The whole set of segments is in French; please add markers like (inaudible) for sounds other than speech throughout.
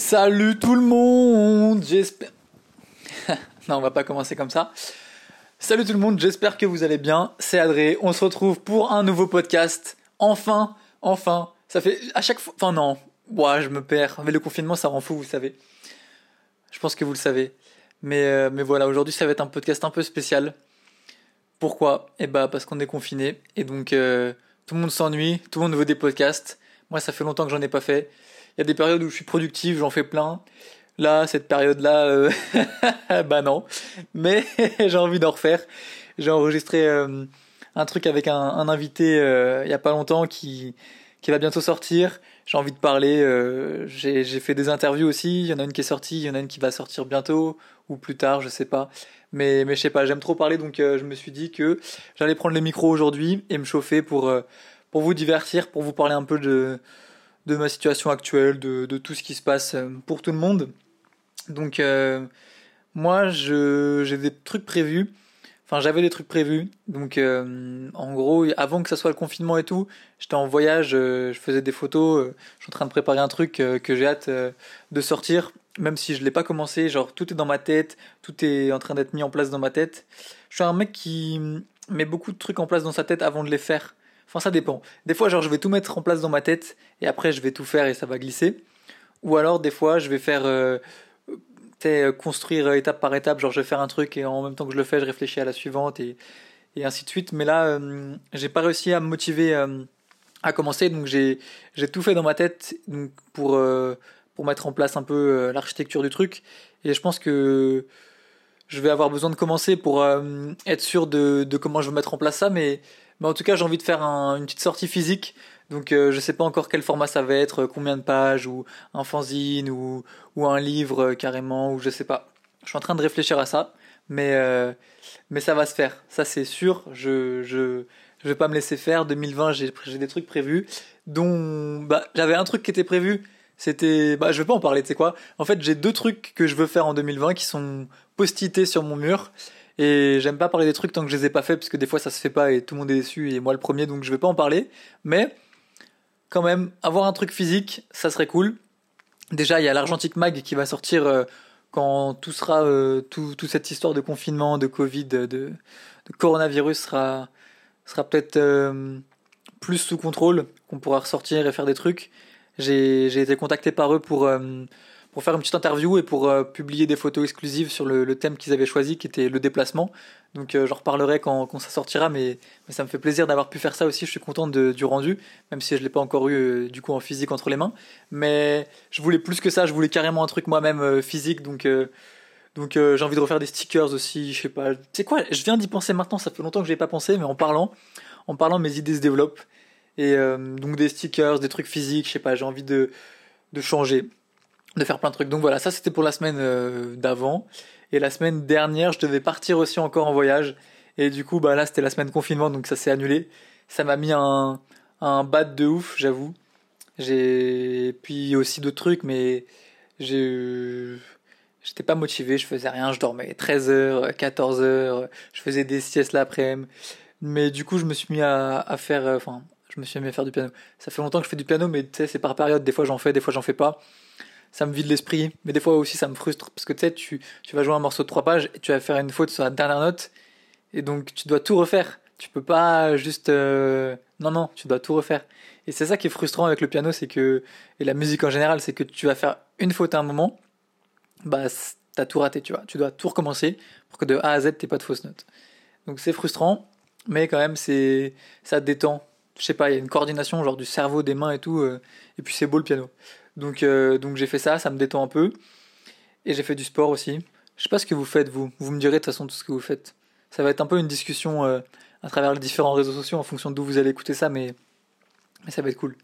Salut tout le monde, j'espère... (laughs) non, on va pas commencer comme ça. Salut tout le monde, j'espère que vous allez bien. C'est Adré, on se retrouve pour un nouveau podcast. Enfin, enfin, ça fait à chaque fois... Enfin non, ouais, je me perds. Mais le confinement, ça rend fou, vous savez. Je pense que vous le savez. Mais, euh, mais voilà, aujourd'hui, ça va être un podcast un peu spécial. Pourquoi? Eh bah parce qu'on est confiné et donc euh, tout le monde s'ennuie, tout le monde veut des podcasts. Moi, ça fait longtemps que j'en ai pas fait. Il y a des périodes où je suis productif, j'en fais plein. Là, cette période-là, euh, (laughs) bah non. Mais (laughs) j'ai envie d'en refaire. J'ai enregistré euh, un truc avec un, invité euh, il y a pas longtemps qui qui va bientôt sortir. J'ai envie de parler. j'ai fait des interviews aussi. Il y en a une qui est sortie, il y en a une qui va sortir bientôt ou plus tard, je sais pas. Mais mais je sais pas. J'aime trop parler, donc je me suis dit que j'allais prendre le micro aujourd'hui et me chauffer pour pour vous divertir, pour vous parler un peu de de ma situation actuelle, de, de tout ce qui se passe euh, pour tout le monde. Donc euh, moi, j'ai des trucs prévus. Enfin, j'avais des trucs prévus. Donc euh, en gros, avant que ça soit le confinement et tout, j'étais en voyage, euh, je faisais des photos, je suis en train de préparer un truc que j'ai hâte de sortir, même si je l'ai pas commencé. Genre tout est dans ma tête, tout est en train d'être mis en place dans ma tête. Je suis un mec qui met beaucoup de trucs en place dans sa tête avant de les faire. Enfin, ça dépend. Des fois, genre, je vais tout mettre en place dans ma tête et après, je vais tout faire et ça va glisser. Ou alors, des fois, je vais faire, euh, euh, construire étape par étape. Genre, je vais faire un truc et en même temps que je le fais, je réfléchis à la suivante et, ainsi de suite. Mais là, euh, j'ai pas réussi à me motiver euh, à commencer. Donc, j'ai, tout fait dans ma tête donc, pour, euh, pour mettre en place un peu euh, l'architecture du truc. Et je pense que je vais avoir besoin de commencer pour euh, être sûr de, de comment je vais mettre en place ça. Mais, mais en tout cas, j'ai envie de faire un- une petite sortie physique. Donc, euh, je sais pas encore quel format ça va être, euh, combien de pages, ou un fanzine, ou, ou un livre euh, carrément, ou je sais pas. Je suis en train de réfléchir à ça. Mais, euh, mais ça va se faire. Ça, c'est sûr. Je, je, je vais pas me laisser faire. 2020, j'ai, j'ai des trucs prévus. Dont, bah, j'avais un truc qui était prévu. C'était, bah, je vais pas en parler, tu sais quoi. En fait, j'ai deux trucs que je veux faire en 2020 qui sont post-ités sur mon mur. Et j'aime pas parler des trucs tant que je les ai pas fait, parce que des fois ça se fait pas et tout le monde est déçu, et moi le premier, donc je vais pas en parler. Mais, quand même, avoir un truc physique, ça serait cool. Déjà, il y a l'Argentic Mag qui va sortir euh, quand tout sera, euh, tout, toute cette histoire de confinement, de Covid, de, coronavirus sera, sera peut-être euh, plus sous contrôle, qu'on pourra ressortir et faire des trucs. J'ai, été contacté par eux pour, pour faire une petite interview et pour euh, publier des photos exclusives sur le, thème qu'ils avaient choisi, qui était le déplacement. Donc euh, j'en reparlerai quand, ça sortira, mais, ça me fait plaisir d'avoir pu faire ça aussi. Je suis content de- du rendu, même si je l'ai pas encore eu euh, du coup en physique entre les mains. Mais je voulais plus que ça, je voulais carrément un truc moi-même physique, donc donc j'ai envie de refaire des stickers aussi. Je sais pas. C'est quoi? Je viens d'y penser maintenant. Ça fait longtemps que j'ai pas pensé, mais en parlant, en parlant, mes idées se développent. Et donc des stickers, des trucs physiques. Je sais pas. J'ai envie de de changer, de faire plein de trucs. Donc voilà, ça c'était pour la semaine euh, d'avant. Et la semaine dernière, je devais partir aussi encore en voyage. Et du coup, bah là, c'était la semaine confinement, donc ça s'est annulé. Ça m'a mis un, un bad de ouf, j'avoue. J'ai puis aussi d'autres trucs, mais j'ai j'étais pas motivé, je faisais rien, je dormais 13h, 14h, je faisais des siestes l'après-midi. Mais du coup, je me suis mis à, à faire, euh, enfin, je me suis mis à faire du piano. Ça fait longtemps que je fais du piano, mais tu sais, c'est par période. Des fois, j'en fais, des fois, j'en fais pas. Ça me vide l'esprit, mais des fois aussi, ça me frustre parce que tu sais, tu, vas jouer un morceau de trois pages et tu vas faire une faute sur la dernière note, et donc tu dois tout refaire. Tu peux pas juste, euh, non, non, tu dois tout refaire. Et c'est ça qui est frustrant avec le piano, c'est que, et la musique en général, c'est que tu vas faire une faute à un moment, bah, t'as tout raté, tu vois. Tu dois tout recommencer pour que de A à Z, t'aies pas de fausses notes. Donc c'est frustrant, mais quand même, c'est, ça te détend. Je sais pas, il y a une coordination, genre du cerveau, des mains et tout, euh, et puis c'est beau le piano. Donc, euh, donc j'ai fait ça, ça me détend un peu. Et j'ai fait du sport aussi. Je sais pas ce que vous faites, vous. Vous me direz de toute façon tout ce que vous faites. Ça va être un peu une discussion euh, à travers les différents réseaux sociaux en fonction d'où vous allez écouter ça, mais, mais ça va être cool.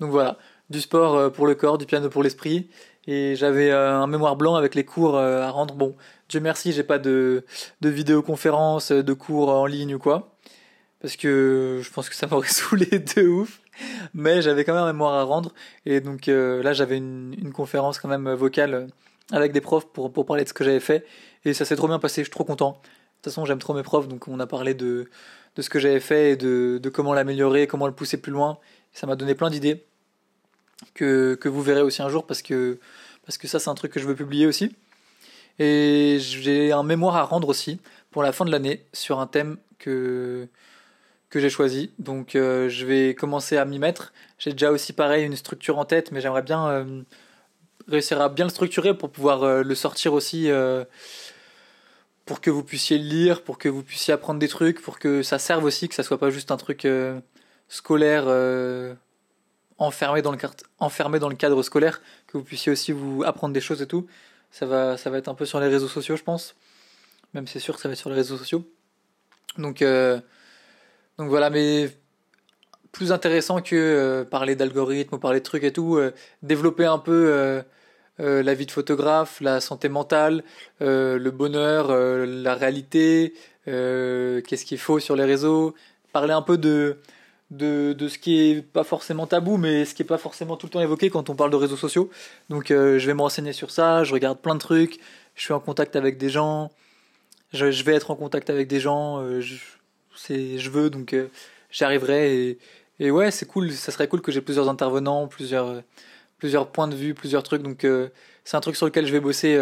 Donc voilà, du sport euh, pour le corps, du piano pour l'esprit. Et j'avais un mémoire blanc avec les cours à rendre. Bon, Dieu merci, j'ai pas de, de vidéoconférence, de cours en ligne ou quoi. Parce que je pense que ça m'aurait (laughs) saoulé de ouf. Mais j'avais quand même un mémoire à rendre. Et donc euh, là, j'avais une, une conférence quand même vocale euh, avec des profs pour, pour parler de ce que j'avais fait. Et ça s'est trop bien passé, je suis trop content. De toute façon, j'aime trop mes profs, donc on a parlé de, de ce que j'avais fait et de, de comment l'améliorer, comment le pousser plus loin. Ça m'a donné plein d'idées que, que vous verrez aussi un jour parce que, parce que ça c'est un truc que je veux publier aussi. Et j'ai un mémoire à rendre aussi pour la fin de l'année sur un thème que que j'ai choisi. Donc euh, je vais commencer à m'y mettre. J'ai déjà aussi pareil une structure en tête, mais j'aimerais bien euh, réussir à bien le structurer pour pouvoir euh, le sortir aussi pour que vous puissiez le lire, pour que vous puissiez apprendre des trucs, pour que ça serve aussi, que ça soit pas juste un truc scolaire enfermé dans le cadre scolaire, que vous puissiez aussi vous apprendre des choses et tout. Ça va, ça va être un peu sur les réseaux sociaux, je pense. Même c'est sûr que ça va être sur les réseaux sociaux. Donc, donc voilà, mais plus intéressant que euh, parler d'algorithmes ou parler de trucs et tout, euh, développer un peu la vie de photographe, la santé mentale, le bonheur, la réalité, qu'est-ce qu'il faut sur les réseaux, parler un peu de, de, de, ce qui est pas forcément tabou, mais ce qui est pas forcément tout le temps évoqué quand on parle de réseaux sociaux. Donc je vais me renseigner sur ça, je regarde plein de trucs, je suis en contact avec des gens, je, vais être en contact avec des gens, c'est je veux donc euh, j'arriverai et, ouais c'est cool. Ça serait cool que j'ai plusieurs intervenants plusieurs euh, plusieurs points de vue plusieurs trucs. Donc euh, c'est un truc sur lequel je vais bosser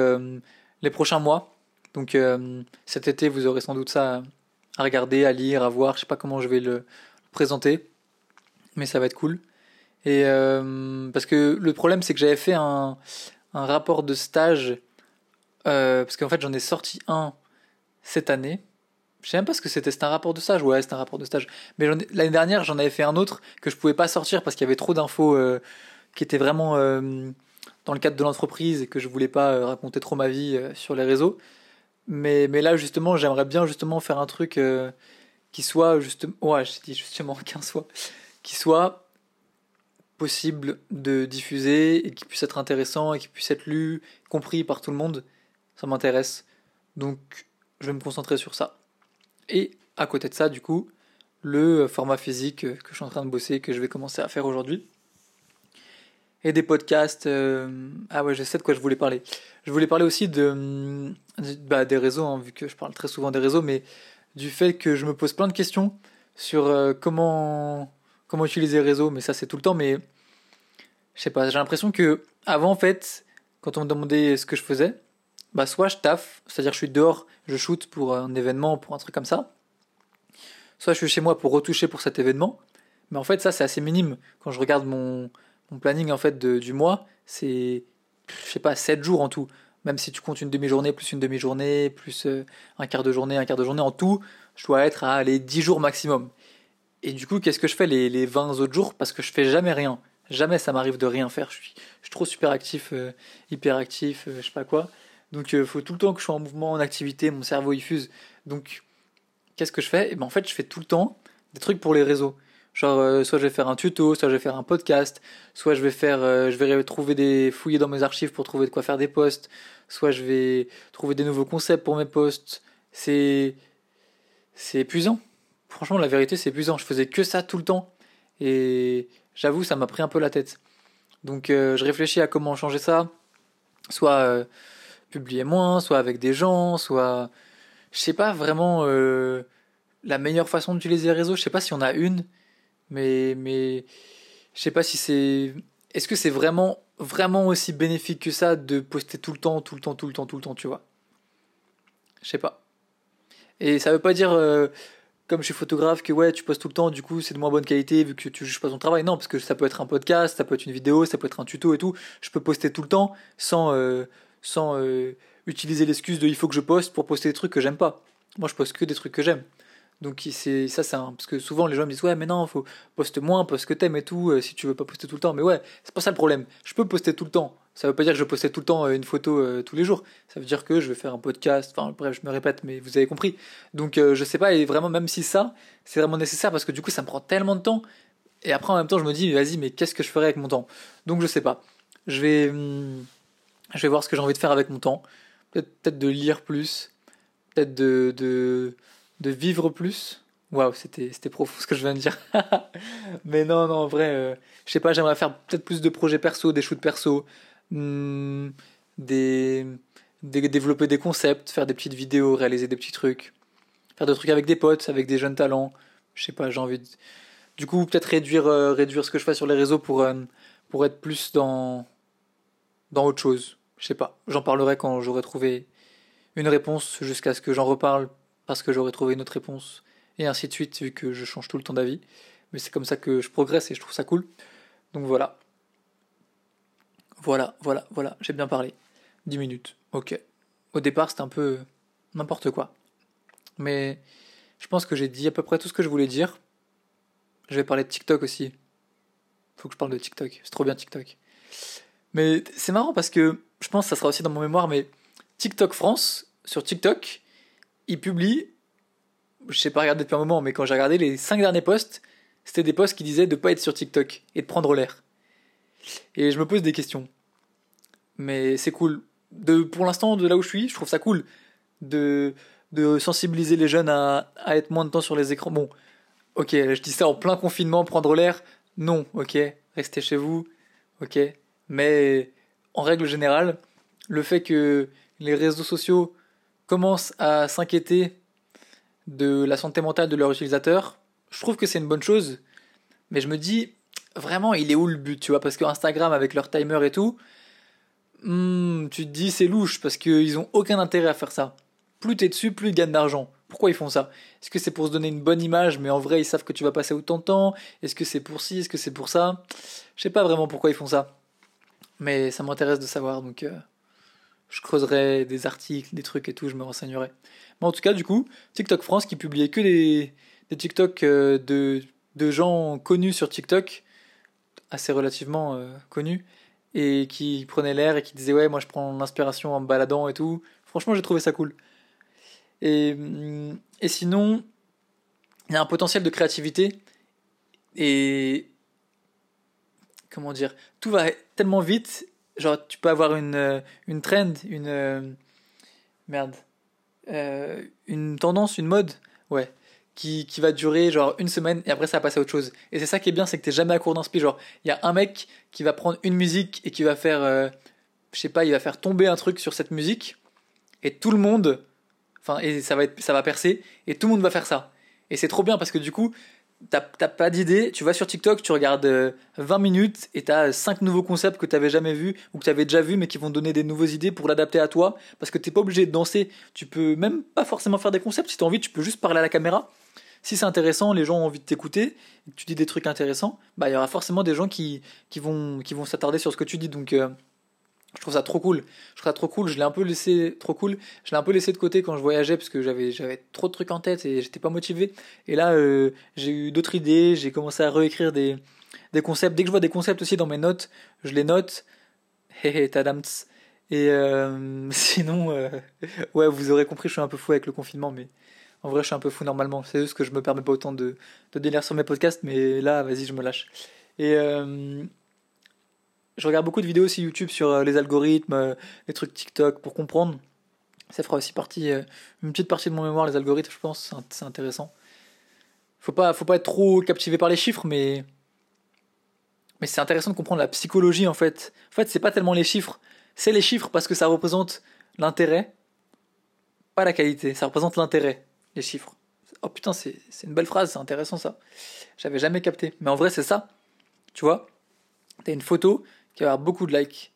les prochains mois. Donc cet été vous aurez sans doute ça à regarder à lire à voir. Je sais pas comment je vais le, présenter mais ça va être cool. Et parce que le problème c'est que j'avais fait un un rapport de stage parce qu'en fait j'en ai sorti un cette année je sais même pas ce que c'était, c'était un rapport de stage, ouais, c'était un rapport de stage. Mais l'année dernière, j'en avais fait un autre que je pouvais pas sortir parce qu'il y avait trop d'infos euh, qui étaient vraiment euh, dans le cadre de l'entreprise et que je voulais pas euh, raconter trop ma vie sur les réseaux. Mais, mais là, justement, j'aimerais bien justement faire un truc qui soit justement, ouais, je dis justement (laughs) qu'un soit, qui soit possible de diffuser et qui puisse être intéressant et qui puisse être lu, compris par tout le monde. Ça m'intéresse. Donc, je vais me concentrer sur ça. Et à côté de ça, du coup, le format physique que je suis en train de bosser, que je vais commencer à faire aujourd'hui. Et des podcasts. Euh, ah ouais, je sais de quoi je voulais parler. Je voulais parler aussi de, bah, des réseaux, hein, vu que je parle très souvent des réseaux, mais du fait que je me pose plein de questions sur euh, comment comment utiliser les réseaux, mais ça c'est tout le temps. Mais je sais pas, j'ai l'impression que avant en fait, quand on me demandait ce que je faisais, bah soit je taffe, c'est-à-dire je suis dehors, je shoot pour un événement, pour un truc comme ça, soit je suis chez moi pour retoucher pour cet événement, mais en fait ça c'est assez minime. Quand je regarde mon, planning en fait de, du mois, c'est je sais pas 7 jours en tout. Même si tu comptes une demi-journée plus une demi-journée plus euh, un quart de journée, un quart de journée en tout, je dois être à les 10 jours maximum. Et du coup, qu'est-ce que je fais les, les 20 autres jours? Parce que je fais jamais rien. Jamais ça m'arrive de rien faire. Je suis, je suis trop super actif, euh, hyper actif, euh, je sais pas quoi. Donc il euh, faut tout le temps que je sois en mouvement, en activité, mon cerveau y fuse. Donc qu'est-ce que je fais? Et eh ben en fait, je fais tout le temps des trucs pour les réseaux. Genre euh, soit je vais faire un tuto, soit je vais faire un podcast, soit je vais faire euh, je vais trouver des fouiller dans mes archives pour trouver de quoi faire des posts, soit je vais trouver des nouveaux concepts pour mes posts. C'est c'est épuisant. Franchement, la vérité, c'est épuisant. Je faisais que ça tout le temps et j'avoue, ça m'a pris un peu la tête. Donc je réfléchis à comment changer ça. Soit publier moins, soit avec des gens, soit je sais pas vraiment euh, la meilleure façon d'utiliser les réseaux. Je sais pas si on a une, mais mais je sais pas si c'est. Est-ce que c'est vraiment vraiment aussi bénéfique que ça de poster tout le temps, tout le temps, tout le temps, tout le temps, tu vois? Je sais pas. Et ça veut pas dire euh, comme je suis photographe que ouais tu postes tout le temps, du coup c'est de moins bonne qualité vu que tu juges pas ton travail. Non, parce que ça peut être un podcast, ça peut être une vidéo, ça peut être un tuto et tout. Je peux poster tout le temps sans euh, sans euh, utiliser l'excuse de il faut que je poste pour poster des trucs que j'aime pas. Moi, je poste que des trucs que j'aime. Donc c'est ça, c'est parce que souvent les gens me disent ouais mais non, faut poster moins, poste que t'aimes et tout, euh, si tu veux pas poster tout le temps. Mais ouais, c'est pas ça le problème. Je peux poster tout le temps. Ça veut pas dire que je postais tout le temps euh, une photo tous les jours. Ça veut dire que je vais faire un podcast. Enfin bref, je me répète, mais vous avez compris. Donc je sais pas et vraiment même si ça, c'est vraiment nécessaire parce que du coup ça me prend tellement de temps. Et après en même temps je me dis vas-y mais qu'est-ce que je ferais avec mon temps? Donc je sais pas. Je vais hum, je vais voir ce que j'ai envie de faire avec mon temps. Peut-être de lire plus, peut-être de, de, de vivre plus. Waouh, c'était, profond ce que je viens de dire. (laughs) Mais non, non, en vrai, euh, je sais pas, j'aimerais faire peut-être plus de projets perso, des shoots perso, hmm, des, développer des concepts, faire des petites vidéos, réaliser des petits trucs, faire des trucs avec des potes, avec des jeunes talents. Je sais pas, j'ai envie de... Du coup, peut-être réduire, euh, réduire ce que je fais sur les réseaux pour, euh, pour être plus dans, dans autre chose. Je sais pas. J'en parlerai quand j'aurai trouvé une réponse jusqu'à ce que j'en reparle parce que j'aurai trouvé une autre réponse et ainsi de suite vu que je change tout le temps d'avis. Mais c'est comme ça que je progresse et je trouve ça cool. Donc voilà. Voilà, voilà, voilà, j'ai bien parlé. 10 minutes, ok. Au départ, c'était un peu n'importe quoi. Mais je pense que j'ai dit à peu près tout ce que je voulais dire. Je vais parler de TikTok aussi. Faut que je parle de TikTok. C'est trop bien TikTok. Mais c'est marrant parce que je pense que ça sera aussi dans mon mémoire, mais TikTok France, sur TikTok, ils publient, je sais pas regarder depuis un moment, mais quand j'ai regardé les 5 derniers posts, c'était des posts qui disaient de pas être sur TikTok et de prendre l'air. Et je me pose des questions. Mais c'est cool. De, pour l'instant, de là où je suis, je trouve ça cool de, de sensibiliser les jeunes à, à être moins de temps sur les écrans. Bon, ok, je dis ça en plein confinement, prendre l'air. Non, ok, restez chez vous, ok. Mais en règle générale, le fait que les réseaux sociaux commencent à s'inquiéter de la santé mentale de leurs utilisateurs, je trouve que c'est une bonne chose. Mais je me dis, vraiment, il est où le but, tu vois? Parce que Instagram, avec leur timer et tout, hmm, tu te dis, c'est louche, parce qu'ils ont aucun intérêt à faire ça. Plus t'es dessus, plus ils gagnent d'argent. Pourquoi ils font ça? Est-ce que c'est pour se donner une bonne image, mais en vrai, ils savent que tu vas passer autant de temps? Est-ce que c'est pour ci? Est-ce que c'est pour ça? Je sais pas vraiment pourquoi ils font ça. Mais ça m'intéresse de savoir, donc euh, je creuserai des articles, des trucs et tout, je me renseignerai. Mais en tout cas, du coup, TikTok France qui publiait que des, TikTok euh, de, gens connus sur TikTok assez relativement euh, connu et qui prenait l'air et qui disait ouais moi je prends l'inspiration en me baladant et tout. Franchement j'ai trouvé ça cool. Et, mm, et sinon il y a un potentiel de créativité et comment dire tout va tellement vite genre tu peux avoir une euh, une trend une euh, merde une tendance une mode ouais qui, qui, va durer genre une semaine et après ça va passer à autre chose. Et c'est ça qui est bien, c'est que t'es jamais à court d'inspi. Genre, il y a un mec qui va prendre une musique et qui va faire, euh, je sais pas, il va faire tomber un truc sur cette musique et tout le monde, enfin, et ça va, être, ça va percer et tout le monde va faire ça. Et c'est trop bien parce que du coup, t'as pas d'idée, tu vas sur TikTok, tu regardes 20 euh, minutes et t'as 5 nouveaux concepts que t'avais jamais vus ou que t'avais déjà vus mais qui vont donner des nouvelles idées pour l'adapter à toi. Parce que t'es pas obligé de danser, tu peux même pas forcément faire des concepts, si t'as envie tu peux juste parler à la caméra. Si c'est intéressant, les gens ont envie de t'écouter, tu dis des trucs intéressants, bah il y aura forcément des gens qui, qui vont, qui vont s'attarder sur ce que tu dis. Donc euh, je trouve ça trop cool. Je trouve ça trop cool. Je l'ai un peu laissé trop cool. Je l'ai un peu laissé de côté quand je voyageais parce que j'avais j'avais trop de trucs en tête et j'étais pas motivé. Et là euh, j'ai eu d'autres idées. J'ai commencé à réécrire des des concepts. Dès que je vois des concepts aussi dans mes notes, je les note. Hé hé tadams. Et euh, (laughs) sinon, ouais, vous aurez compris, je suis un peu fou avec le confinement, mais en vrai, je suis un peu fou normalement. C'est juste que je me permets pas autant de, de délire sur mes podcasts, mais là, vas-y, je me lâche. Et euh, je regarde beaucoup de vidéos aussi YouTube sur euh, les algorithmes, euh, les trucs TikTok pour comprendre. Ça fera aussi partie, une petite partie de mon mémoire, les algorithmes, je pense. C'est intéressant. Faut pas, faut pas être trop captivé par les chiffres, mais mais c'est intéressant de comprendre la psychologie en fait. En fait, c'est pas tellement les chiffres, c'est les chiffres parce que ça représente l'intérêt, pas la qualité. Ça représente l'intérêt les chiffres. Oh putain, c'est une belle phrase, c'est intéressant ça. J'avais jamais capté. Mais en vrai, c'est ça. Tu vois, t'as une photo qui va avoir beaucoup de likes.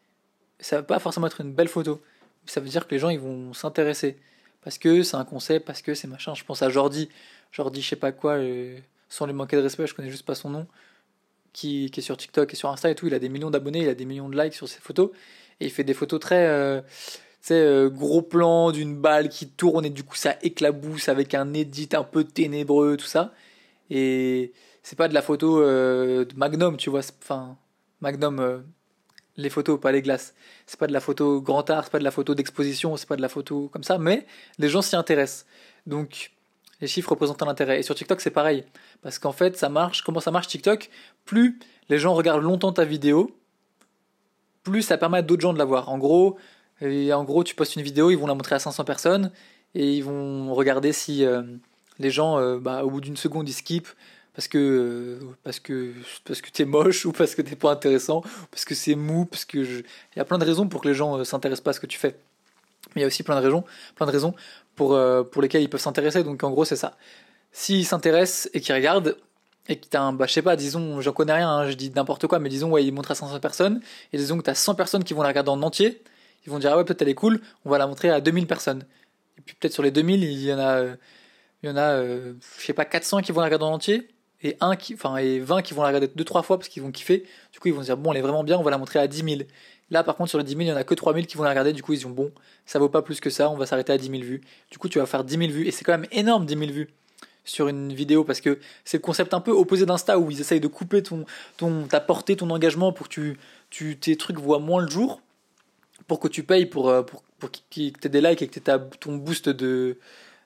Ça va pas forcément être une belle photo. Ça veut dire que les gens vont s'intéresser. Parce que c'est un concept, parce que c'est machin. Je pense à Jordi. Jordi, je sais pas quoi, euh, sans lui manquer de respect, je connais juste pas son nom. Qui, est sur TikTok et sur Insta et tout. Il a des millions d'abonnés, il a des millions de likes sur ses photos. Et il fait des photos très. Euh, euh, gros plan d'une balle qui tourne et du coup ça éclabousse avec un edit un peu ténébreux, tout ça. Et c'est pas de la photo euh, de Magnum, tu vois. Enfin, Magnum, les photos, pas les glaces. C'est pas de la photo grand art, c'est pas de la photo d'exposition, c'est pas de la photo comme ça, mais les gens s'y intéressent. Donc, les chiffres représentent un intérêt. Et sur TikTok, c'est pareil. Parce qu'en fait, ça marche. Comment ça marche TikTok? Plus les gens regardent longtemps ta vidéo, plus ça permet à d'autres gens de la voir. En gros, et en gros, tu postes une vidéo, ils vont la montrer à 500 personnes et ils vont regarder si euh, les gens, euh, bah, au bout d'une seconde, ils skippent parce que euh, parce que parce que t'es moche ou parce que t'es pas intéressant, parce que c'est mou, parce que il y a plein de raisons pour que les gens s'intéressent pas à ce que tu fais. Mais il y a aussi plein de raisons, plein de raisons pour pour lesquelles ils peuvent s'intéresser. Donc en gros, c'est ça. S'ils s'intéressent et qu'ils regardent, et que t'as un, bah, je sais pas, disons, j'en connais rien, hein, je dis n'importe quoi, mais disons, ouais, il montre à 500 personnes, et disons que t'as 100 personnes qui vont la regarder en entier, ils vont dire, ah ouais, peut-être elle est cool, on va la montrer à 2000 personnes. Et puis peut-être sur les 2000, il y en a, il y en a, euh, je sais pas, 400 qui vont la regarder en entier, et un qui, enfin, et 20 qui vont la regarder deux, trois fois parce qu'ils vont kiffer. Du coup, ils vont se dire, bon, elle est vraiment bien, on va la montrer à 10 000. Là, par contre, sur les 10 000, il y en a que 3 000 qui vont la regarder, du coup, ils disent, bon, ça vaut pas plus que ça, on va s'arrêter à 10 000 vues. Du coup, tu vas faire 10 000 vues, et c'est quand même énorme, 10 000 vues sur une vidéo parce que c'est le concept un peu opposé d'Insta où ils essayent de couper ton, ton, ta portée, ton engagement pour que tu, tu, tes trucs voient moins le jour, pour que tu payes pour, pour, pour que tu aies des likes et que tu aies ton boost de.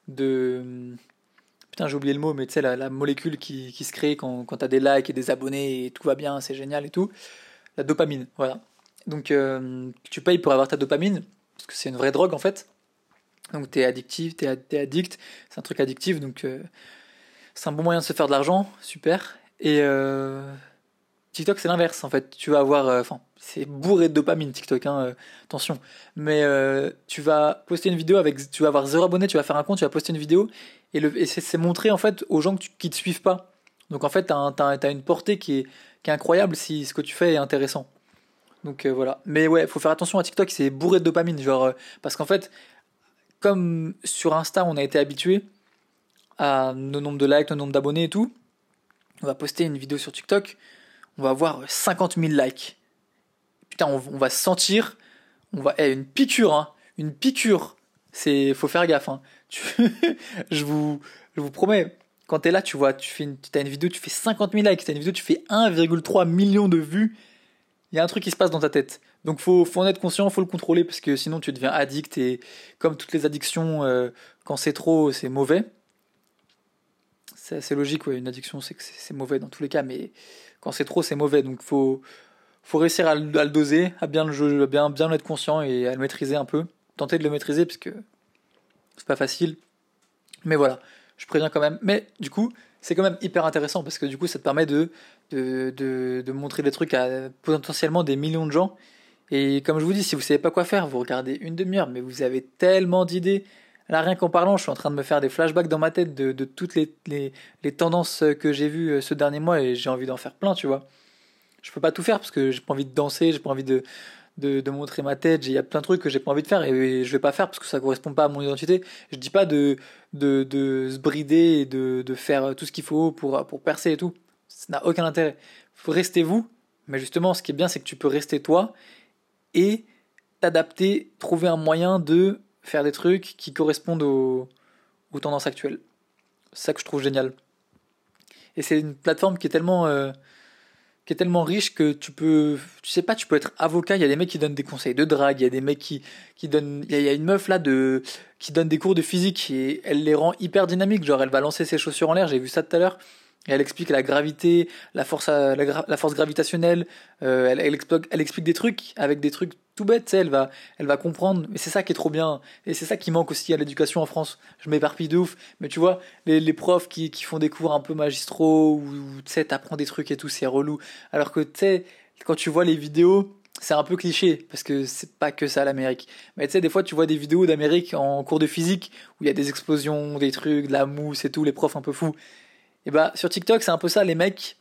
de j'ai oublié le mot, mais tu sais, la, molécule qui, qui se crée quand, quand tu as des likes et des abonnés et tout va bien, c'est génial et tout. La dopamine, voilà. Donc euh, tu payes pour avoir ta dopamine, parce que c'est une vraie drogue en fait. Donc t'es addictif, t'es es addict, c'est un truc addictif, donc euh, c'est un bon moyen de se faire de l'argent, super. Et euh, TikTok c'est l'inverse en fait, tu vas avoir, euh, enfin c'est bourré de dopamine TikTok, hein, attention. Mais tu vas poster une vidéo avec, tu vas avoir zéro abonné, tu vas faire un compte, tu vas poster une vidéo et, c'est montré en fait aux gens qui te suivent pas. Donc en fait t'as as, une portée qui est, incroyable si ce que tu fais est intéressant. Donc voilà. Mais ouais, faut faire attention à TikTok, c'est bourré de dopamine, genre parce qu'en fait, comme sur Insta, on a été habitué à nos nombres de likes, nos nombres d'abonnés et tout, on va poster une vidéo sur TikTok, on va avoir 50 000 likes. Putain, on, va se sentir, on va, eh, une piqûre, hein, une piqûre. C'est, faut faire gaffe. Hein. (laughs) je vous, je vous promets, quand t'es là, tu vois, tu fais une, as une vidéo, tu fais 50 000 likes, t'as une vidéo, tu fais 1,3 million de vues. Il y a un truc qui se passe dans ta tête. Donc faut, faut en être conscient, faut le contrôler parce que sinon tu deviens addict et comme toutes les addictions, euh, quand c'est trop, c'est mauvais. C'est assez logique, ouais, une addiction c'est que c'est mauvais dans tous les cas, mais quand c'est trop, c'est mauvais. Donc faut, faut réussir à, le doser, à bien le bien être conscient et à le maîtriser un peu. Tenter de le maîtriser parce que c'est pas facile. Mais voilà, je préviens quand même. Mais du coup, c'est quand même hyper intéressant parce que du coup, ça te permet de, de, de, de montrer des trucs à potentiellement des millions de gens et comme je vous dis, si vous savez pas quoi faire, vous regardez une demi-heure, mais vous avez tellement d'idées. Là, rien qu'en parlant, je suis en train de me faire des flashbacks dans ma tête de, de toutes les, les, les, tendances que j'ai vues euh, ce dernier mois et j'ai envie d'en faire plein, tu vois. Je peux pas tout faire parce que j'ai pas envie de danser, j'ai pas envie de, de, montrer ma tête, il y a plein de trucs que j'ai pas envie de faire et je vais pas faire parce que ça correspond pas à mon identité. Je dis pas de, de, de se brider et de, de faire tout ce qu'il faut pour, pour percer et tout. Ça n'a aucun intérêt. Restez vous, mais justement, ce qui est bien, c'est que tu peux rester toi et t'adapter, trouver un moyen de faire des trucs qui correspondent aux, tendances actuelles. C'est ça que je trouve génial. Et c'est une plateforme qui est tellement euh, tellement riche que tu peux tu sais pas tu peux être avocat. Il y a des mecs qui donnent des conseils de drague. Il y a des mecs qui qui donnent il y, a une meuf là de qui donne des cours de physique et elle les rend hyper dynamiques. Genre elle va lancer ses chaussures en l'air. J'ai vu ça tout à l'heure et elle explique la gravité, la force, la, force gravitationnelle. Euh, elle, explique, elle, explique, des trucs avec des trucs tout bêtes. Elle va, elle va comprendre. Et c'est ça qui est trop bien. Et c'est ça qui manque aussi à l'éducation en France. Je m'éparpille de ouf. Mais tu vois, les, les profs qui, qui, font des cours un peu magistraux où, tu sais, t'apprends des trucs et tout, c'est relou. Alors que tu sais, quand tu vois les vidéos, c'est un peu cliché parce que c'est pas que ça l'Amérique. Mais tu sais, des fois, tu vois des vidéos d'Amérique en cours de physique où il y a des explosions, des trucs, de la mousse et tout, les profs un peu fous. Et bah sur TikTok, c'est un peu ça, les mecs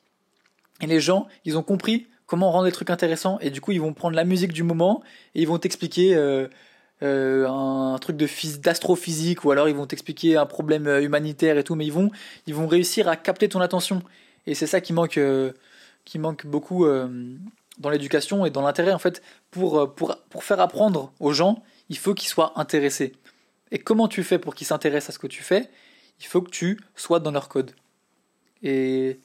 et les gens, ils ont compris comment rendre les trucs intéressants et du coup, ils vont prendre la musique du moment et ils vont t'expliquer euh, euh, un, truc de d'astrophysique ou alors ils vont t'expliquer un problème euh, humanitaire et tout, mais ils vont ils vont réussir à capter ton attention et c'est ça qui manque qui manque beaucoup dans l'éducation et dans l'intérêt en fait pour pour pour faire apprendre aux gens, il faut qu'ils soient intéressés. Et comment tu fais pour qu'ils s'intéressent à ce que tu fais? Il faut que tu sois dans leur code. Et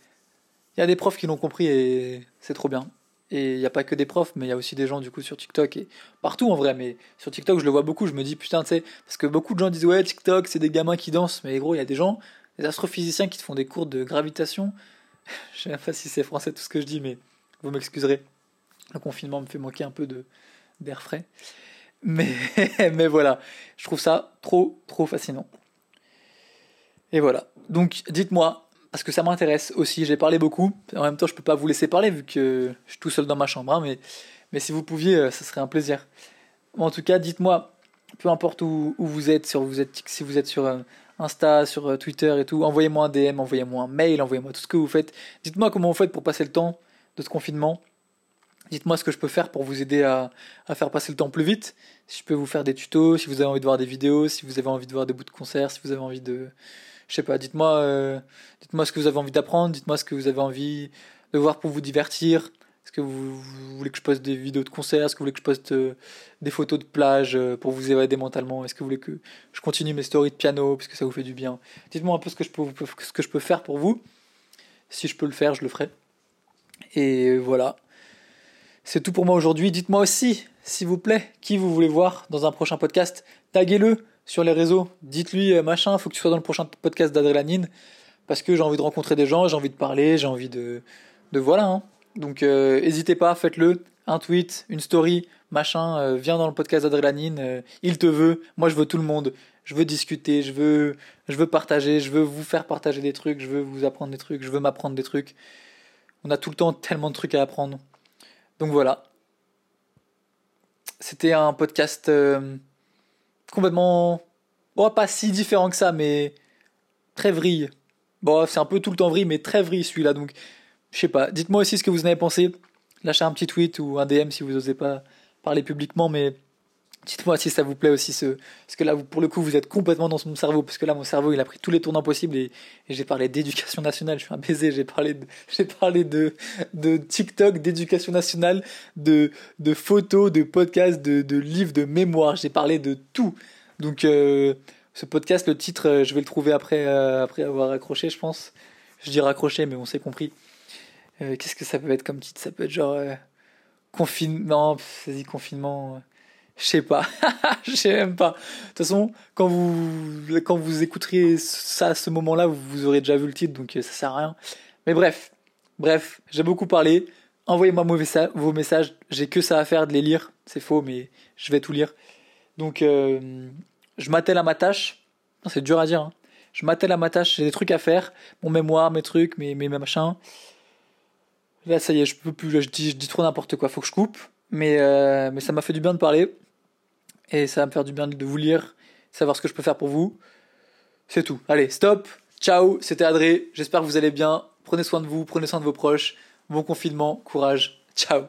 il y a des profs qui l'ont compris et c'est trop bien. Et il n'y a pas que des profs, mais il y a aussi des gens du coup sur TikTok et partout en vrai. Mais sur TikTok, je le vois beaucoup. Je me dis putain, tu sais, parce que beaucoup de gens disent ouais, TikTok, c'est des gamins qui dansent. Mais gros, il y a des gens, des astrophysiciens qui te font des cours de gravitation. (laughs) je sais même pas si c'est français tout ce que je dis, mais vous m'excuserez. Le confinement me fait manquer un peu d'air frais. Mais, (laughs) mais voilà, je trouve ça trop, trop fascinant. Et voilà. Donc, dites-moi, parce que ça m'intéresse aussi. J'ai parlé beaucoup. En même temps, je peux pas vous laisser parler vu que je suis tout seul dans ma chambre. Hein, mais, mais si vous pouviez, euh, ça serait un plaisir. En tout cas, dites-moi, peu importe où, vous êtes, sur, vous êtes, si vous êtes sur euh, Insta, sur euh, Twitter et tout. Envoyez-moi un DM, envoyez-moi un mail, envoyez-moi tout ce que vous faites. Dites-moi comment vous faites pour passer le temps de ce confinement. Dites-moi ce que je peux faire pour vous aider à, à, faire passer le temps plus vite. Si je peux vous faire des tutos, si vous avez envie de voir des vidéos, si vous avez envie de voir des bouts de concert, si vous avez envie de... Je sais pas, dites-moi euh, dites-moi ce que vous avez envie d'apprendre, dites-moi ce que vous avez envie de voir pour vous divertir. Est-ce que vous, voulez que je poste des vidéos de concert Est-ce que vous voulez que je poste euh, des photos de plage euh, pour vous évader mentalement? Est-ce que vous voulez que je continue mes stories de piano parce que ça vous fait du bien? Dites-moi un peu ce que, je peux, ce que je peux faire pour vous. Si je peux le faire, je le ferai. Et voilà. C'est tout pour moi aujourd'hui. Dites-moi aussi, s'il vous plaît, qui vous voulez voir dans un prochain podcast. Taguez-le sur les réseaux. Dites-lui, euh, machin, faut que tu sois dans le prochain podcast d'Adrélanine. Parce que j'ai envie de rencontrer des gens, j'ai envie de parler, j'ai envie de. de voilà. Hein. Donc, euh, pas, faites-le. Un tweet, une story, machin, euh, viens dans le podcast d'Adrélanine. il te veut. Moi, je veux tout le monde. Je veux discuter, je veux, je veux partager, je veux vous faire partager des trucs, je veux vous apprendre des trucs, je veux m'apprendre des trucs. On a tout le temps tellement de trucs à apprendre. Donc voilà. C'était un podcast euh, complètement. Bon, pas si différent que ça, mais très vrille. Bon, c'est un peu tout le temps vrille, mais très vrille celui-là. Donc, je sais pas. Dites-moi aussi ce que vous en avez pensé. Lâchez un petit tweet ou un DM si vous n'osez pas parler publiquement, mais Dites-moi si ça vous plaît aussi, ce... parce que là, pour le coup, vous êtes complètement dans mon cerveau, parce que là, mon cerveau, il a pris tous les tournants possibles et, j'ai parlé d'éducation nationale, je suis un baiser, j'ai parlé de, (laughs) j'ai parlé de, TikTok, d'éducation nationale, de, photos, de podcasts, de, livres, de mémoire, j'ai parlé de tout. Donc, euh, ce podcast, le titre, euh, je vais le trouver après, euh, après avoir accroché, je pense. Je dis raccroché, mais on s'est compris. qu'est-ce que ça peut être comme titre? Ça peut être genre, confinement, vas-y, confinement je sais pas. (laughs) Je sais même pas. De toute façon, quand vous, quand vous écouterez ça à ce moment-là, vous aurez déjà vu le titre, donc euh, ça sert à rien. Mais bref. Bref, j'ai beaucoup parlé. Envoyez-moi vos messages. J'ai que ça à faire de les lire. C'est faux, mais je vais tout lire. Donc, euh, je m'attelle à ma tâche. C'est dur à dire. Hein. Je m'attelle à ma tâche. J'ai des trucs à faire. Mon mémoire, mes trucs, mes, mes, machins. Là, ça y est, je peux plus. Je dis, je dis trop n'importe quoi. Faut que je coupe. Mais, euh, mais ça m'a fait du bien de parler. Et ça va me faire du bien de vous lire, savoir ce que je peux faire pour vous. C'est tout. Allez, stop. Ciao, c'était Adré. J'espère que vous allez bien. Prenez soin de vous, prenez soin de vos proches. Bon confinement, courage. Ciao.